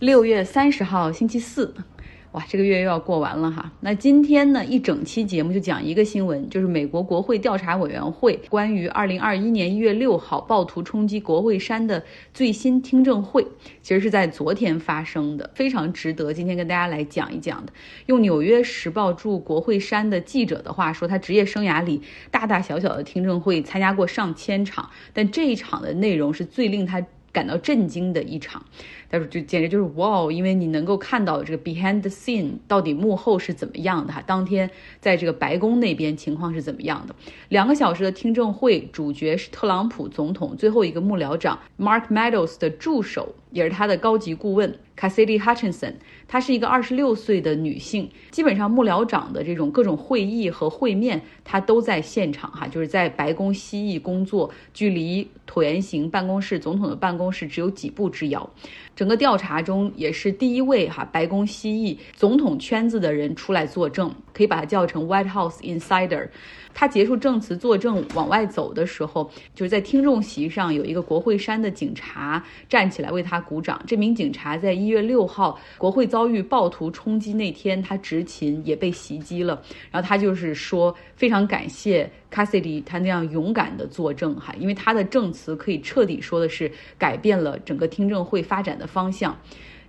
六月三十号，星期四。哇，这个月又要过完了哈。那今天呢，一整期节目就讲一个新闻，就是美国国会调查委员会关于二零二一年一月六号暴徒冲击国会山的最新听证会，其实是在昨天发生的，非常值得今天跟大家来讲一讲的。用《纽约时报》驻国会山的记者的话说，他职业生涯里大大小小的听证会参加过上千场，但这一场的内容是最令他感到震惊的一场。他说就简直就是哇哦，因为你能够看到这个 behind the scene 到底幕后是怎么样的哈。当天在这个白宫那边情况是怎么样的？两个小时的听证会，主角是特朗普总统最后一个幕僚长 Mark Meadows 的助手，也是他的高级顾问 Cassidy Hutchinson。她是一个二十六岁的女性，基本上幕僚长的这种各种会议和会面，她都在现场哈，就是在白宫西翼工作，距离椭圆形办公室总统的办公室只有几步之遥。整个调查中也是第一位哈白宫西翼总统圈子的人出来作证，可以把它叫成 White House Insider。他结束证词作证往外走的时候，就是在听众席上有一个国会山的警察站起来为他鼓掌。这名警察在一月六号国会遭遇暴徒冲击那天，他执勤也被袭击了。然后他就是说非常感谢 Cassidy 他那样勇敢的作证哈，因为他的证词可以彻底说的是改变了整个听证会发展的方向。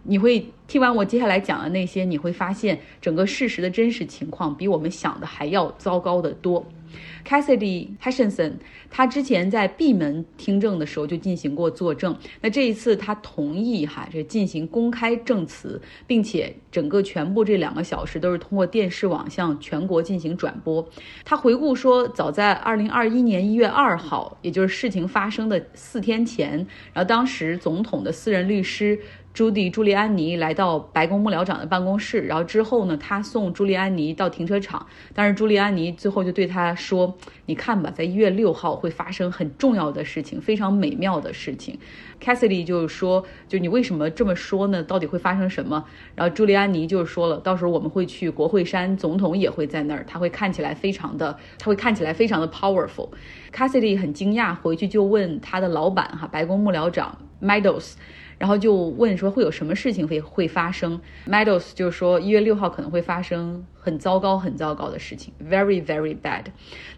你会听完我接下来讲的那些，你会发现整个事实的真实情况比我们想的还要糟糕的多。Cassidy Hutchinson，他之前在闭门听证的时候就进行过作证，那这一次他同意哈这进行公开证词，并且整个全部这两个小时都是通过电视网向全国进行转播。他回顾说，早在二零二一年一月二号，也就是事情发生的四天前，然后当时总统的私人律师。朱迪·朱利安尼来到白宫幕僚长的办公室，然后之后呢，他送朱利安尼到停车场，但是朱利安尼最后就对他说：“你看吧，在一月六号会发生很重要的事情，非常美妙的事情。” Cassidy 就是说：“就你为什么这么说呢？到底会发生什么？”然后朱利安尼就说了：“到时候我们会去国会山，总统也会在那儿，他会看起来非常的，他会看起来非常的 powerful。” Cassidy 很惊讶，回去就问他的老板哈，白宫幕僚长 Meadows。然后就问说会有什么事情会会发生？Meadows 就说一月六号可能会发生很糟糕、很糟糕的事情，very very bad。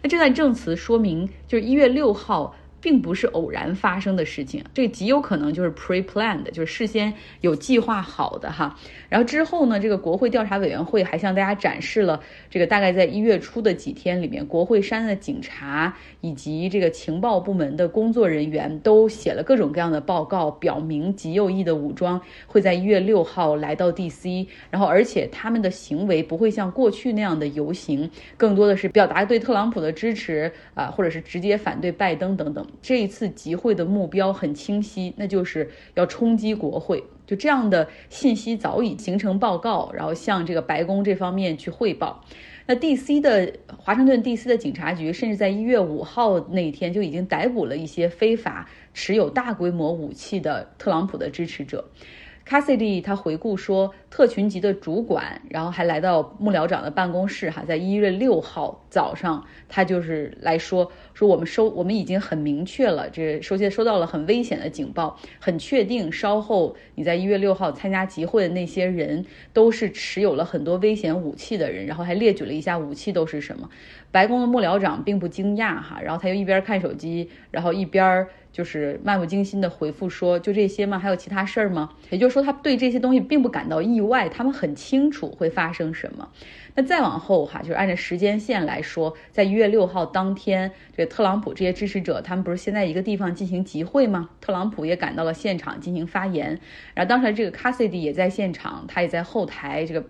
那这段证词说明就是一月六号。并不是偶然发生的事情，这极有可能就是 pre-planned，就是事先有计划好的哈。然后之后呢，这个国会调查委员会还向大家展示了这个大概在一月初的几天里面，国会山的警察以及这个情报部门的工作人员都写了各种各样的报告，表明极右翼的武装会在一月六号来到 D.C.，然后而且他们的行为不会像过去那样的游行，更多的是表达对特朗普的支持啊，或者是直接反对拜登等等。这一次集会的目标很清晰，那就是要冲击国会。就这样的信息早已形成报告，然后向这个白宫这方面去汇报。那 D.C. 的华盛顿 D.C. 的警察局甚至在一月五号那一天就已经逮捕了一些非法持有大规模武器的特朗普的支持者。Cassidy 他回顾说，特群级的主管，然后还来到幕僚长的办公室，哈，在一月六号早上，他就是来说，说我们收，我们已经很明确了，这首先收到了很危险的警报，很确定，稍后你在一月六号参加集会的那些人都是持有了很多危险武器的人，然后还列举了一下武器都是什么。白宫的幕僚长并不惊讶，哈，然后他又一边看手机，然后一边。就是漫不经心的回复说：“就这些吗？还有其他事儿吗？”也就是说，他对这些东西并不感到意外，他们很清楚会发生什么。那再往后哈，就是按照时间线来说，在一月六号当天，这个特朗普这些支持者，他们不是先在一个地方进行集会吗？特朗普也赶到了现场进行发言，然后当时这个 Cassidy 也在现场，他也在后台这个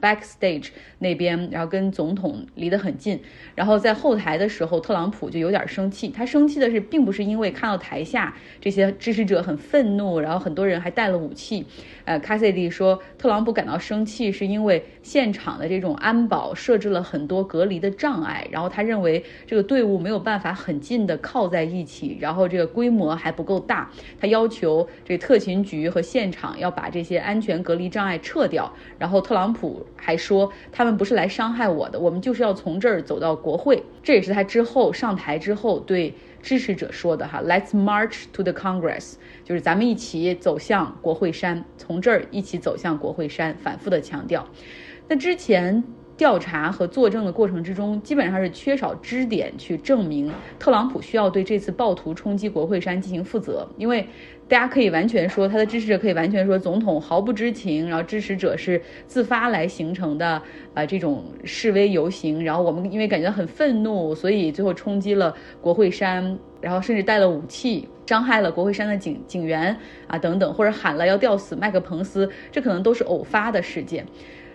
backstage 那边，然后跟总统离得很近。然后在后台的时候，特朗普就有点生气，他生气的是，并不是因为看到台下这些支持者很愤怒，然后很多人还带了武器。呃，Cassidy 说，特朗普感到生气是因为现场的这种。安保设置了很多隔离的障碍，然后他认为这个队伍没有办法很近的靠在一起，然后这个规模还不够大。他要求这特勤局和现场要把这些安全隔离障碍撤掉。然后特朗普还说，他们不是来伤害我的，我们就是要从这儿走到国会。这也是他之后上台之后对。支持者说的哈，Let's march to the Congress，就是咱们一起走向国会山，从这儿一起走向国会山，反复的强调。那之前。调查和作证的过程之中，基本上是缺少支点去证明特朗普需要对这次暴徒冲击国会山进行负责，因为大家可以完全说，他的支持者可以完全说，总统毫不知情，然后支持者是自发来形成的啊这种示威游行，然后我们因为感觉很愤怒，所以最后冲击了国会山，然后甚至带了武器伤害了国会山的警警员啊等等，或者喊了要吊死麦克彭斯，这可能都是偶发的事件。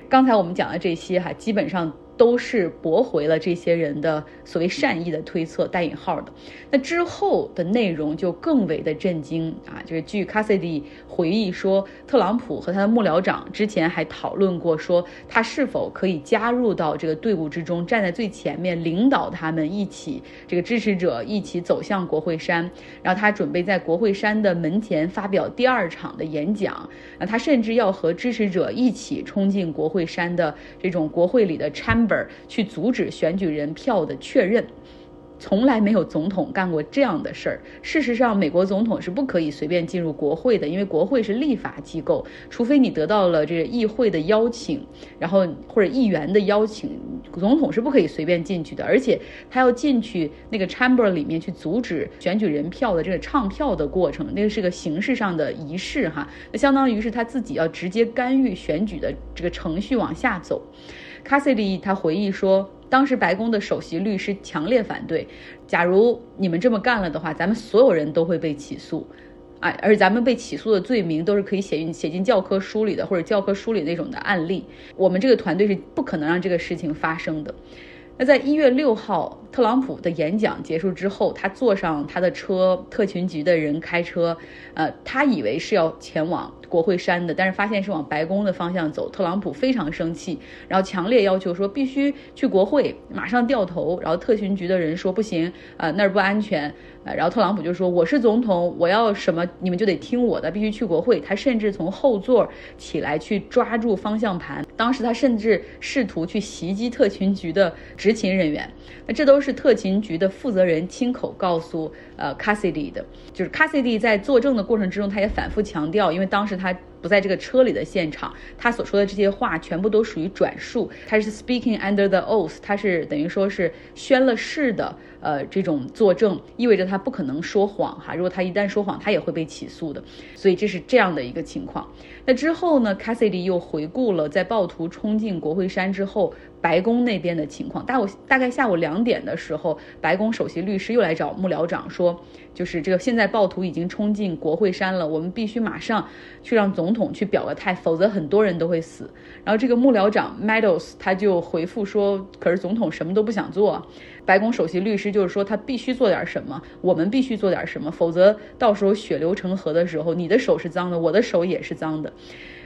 刚才我们讲的这些哈，基本上。都是驳回了这些人的所谓善意的推测，带引号的。那之后的内容就更为的震惊啊！就是据 Cassidy 回忆说，特朗普和他的幕僚长之前还讨论过，说他是否可以加入到这个队伍之中，站在最前面，领导他们一起这个支持者一起走向国会山。然后他准备在国会山的门前发表第二场的演讲。啊，他甚至要和支持者一起冲进国会山的这种国会里的 chamber。去阻止选举人票的确认，从来没有总统干过这样的事儿。事实上，美国总统是不可以随便进入国会的，因为国会是立法机构，除非你得到了这个议会的邀请，然后或者议员的邀请，总统是不可以随便进去的。而且他要进去那个 chamber 里面去阻止选举人票的这个唱票的过程，那个是个形式上的仪式哈，那相当于是他自己要直接干预选举的这个程序往下走。Cassidy 他回忆说，当时白宫的首席律师强烈反对，假如你们这么干了的话，咱们所有人都会被起诉，啊，而咱们被起诉的罪名都是可以写进写进教科书里的，或者教科书里那种的案例，我们这个团队是不可能让这个事情发生的。那在一月六号，特朗普的演讲结束之后，他坐上他的车，特勤局的人开车，呃，他以为是要前往国会山的，但是发现是往白宫的方向走。特朗普非常生气，然后强烈要求说必须去国会，马上掉头。然后特勤局的人说不行，啊，那儿不安全。呃，然后特朗普就说我是总统，我要什么你们就得听我的，必须去国会。他甚至从后座起来去抓住方向盘，当时他甚至试图去袭击特勤局的。执勤人员，那这都是特勤局的负责人亲口告诉呃 Cassidy 的，就是 Cassidy 在作证的过程之中，他也反复强调，因为当时他不在这个车里的现场，他所说的这些话全部都属于转述，他是 speaking under the oath，他是等于说是宣了誓的。呃，这种作证意味着他不可能说谎哈。如果他一旦说谎，他也会被起诉的。所以这是这样的一个情况。那之后呢，Cassidy 又回顾了在暴徒冲进国会山之后，白宫那边的情况。大午大概下午两点的时候，白宫首席律师又来找幕僚长说，就是这个现在暴徒已经冲进国会山了，我们必须马上去让总统去表个态，否则很多人都会死。然后这个幕僚长 Meadows 他就回复说，可是总统什么都不想做。白宫首席律师就是说，他必须做点什么，我们必须做点什么，否则到时候血流成河的时候，你的手是脏的，我的手也是脏的。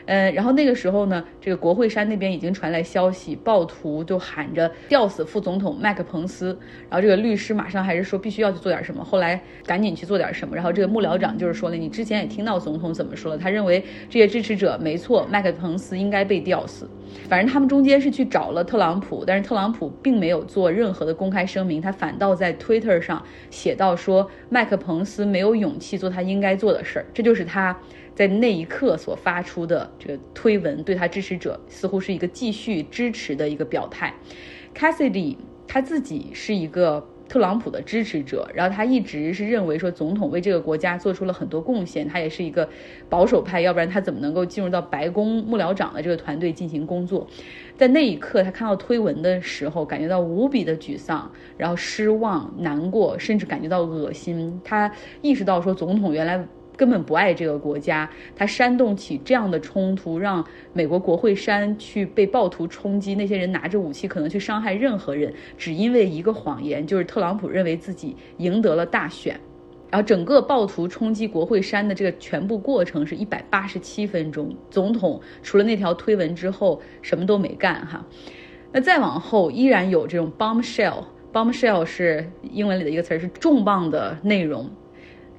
嗯，然后那个时候呢，这个国会山那边已经传来消息，暴徒就喊着吊死副总统麦克彭斯，然后这个律师马上还是说必须要去做点什么，后来赶紧去做点什么，然后这个幕僚长就是说呢，你之前也听到总统怎么说了，他认为这些支持者没错，麦克彭斯应该被吊死，反正他们中间是去找了特朗普，但是特朗普并没有做任何的公开声明，他反倒在 Twitter 上写到说麦克彭斯没有勇气做他应该做的事儿，这就是他。在那一刻所发出的这个推文，对他支持者似乎是一个继续支持的一个表态。Cassidy 他自己是一个特朗普的支持者，然后他一直是认为说总统为这个国家做出了很多贡献，他也是一个保守派，要不然他怎么能够进入到白宫幕僚长的这个团队进行工作？在那一刻，他看到推文的时候，感觉到无比的沮丧，然后失望、难过，甚至感觉到恶心。他意识到说总统原来。根本不爱这个国家，他煽动起这样的冲突，让美国国会山去被暴徒冲击，那些人拿着武器可能去伤害任何人，只因为一个谎言，就是特朗普认为自己赢得了大选。然后整个暴徒冲击国会山的这个全部过程是一百八十七分钟，总统除了那条推文之后什么都没干哈。那再往后依然有这种 bombshell，bombshell 是英文里的一个词儿，是重磅的内容。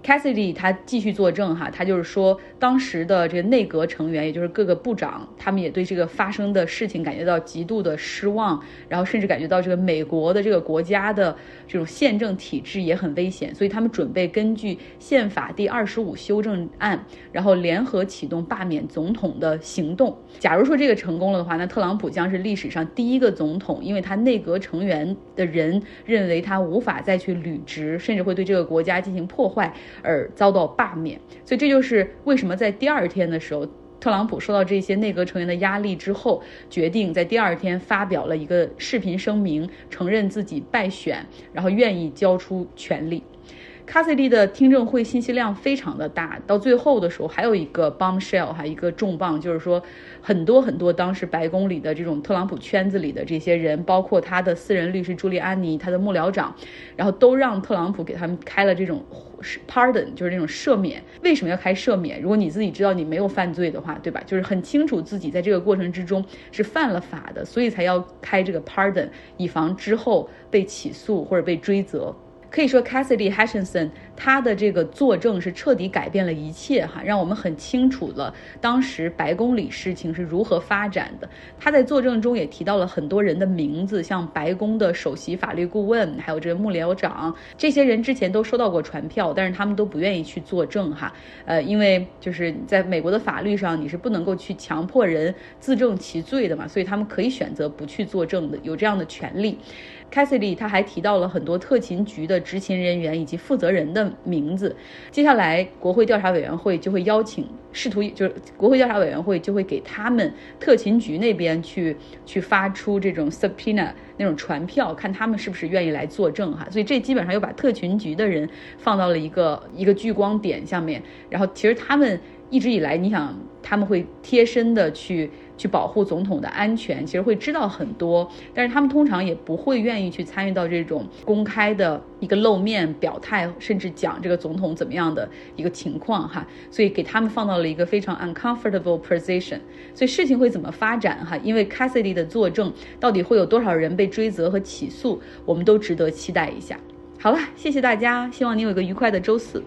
Cassidy 他继续作证哈，他就是说当时的这个内阁成员，也就是各个部长，他们也对这个发生的事情感觉到极度的失望，然后甚至感觉到这个美国的这个国家的这种宪政体制也很危险，所以他们准备根据宪法第二十五修正案，然后联合启动罢免总统的行动。假如说这个成功了的话，那特朗普将是历史上第一个总统，因为他内阁成员的人认为他无法再去履职，甚至会对这个国家进行破坏而遭到罢免。所以这就是为什么在第二天的时候，特朗普受到这些内阁成员的压力之后，决定在第二天发表了一个视频声明，承认自己败选，然后愿意交出权力。卡西蒂的听证会信息量非常的大，到最后的时候还有一个 bombshell，哈一个重磅，就是说很多很多当时白宫里的这种特朗普圈子里的这些人，包括他的私人律师朱利安尼，他的幕僚长，然后都让特朗普给他们开了这种 pardon，就是那种赦免。为什么要开赦免？如果你自己知道你没有犯罪的话，对吧？就是很清楚自己在这个过程之中是犯了法的，所以才要开这个 pardon，以防之后被起诉或者被追责。可以说，Cassidy Hutchinson 他的这个作证是彻底改变了一切哈，让我们很清楚了当时白宫里事情是如何发展的。他在作证中也提到了很多人的名字，像白宫的首席法律顾问，还有这个幕僚长，这些人之前都收到过传票，但是他们都不愿意去作证哈。呃，因为就是在美国的法律上，你是不能够去强迫人自证其罪的嘛，所以他们可以选择不去作证的，有这样的权利。Cassidy 他还提到了很多特勤局的执勤人员以及负责人的名字。接下来，国会调查委员会就会邀请，试图就是国会调查委员会就会给他们特勤局那边去去发出这种 subpoena 那种传票，看他们是不是愿意来作证哈。所以这基本上又把特勤局的人放到了一个一个聚光点下面。然后其实他们一直以来，你想他们会贴身的去。去保护总统的安全，其实会知道很多，但是他们通常也不会愿意去参与到这种公开的一个露面表态，甚至讲这个总统怎么样的一个情况哈，所以给他们放到了一个非常 uncomfortable position。所以事情会怎么发展哈？因为 Cassidy 的作证到底会有多少人被追责和起诉，我们都值得期待一下。好了，谢谢大家，希望你有一个愉快的周四。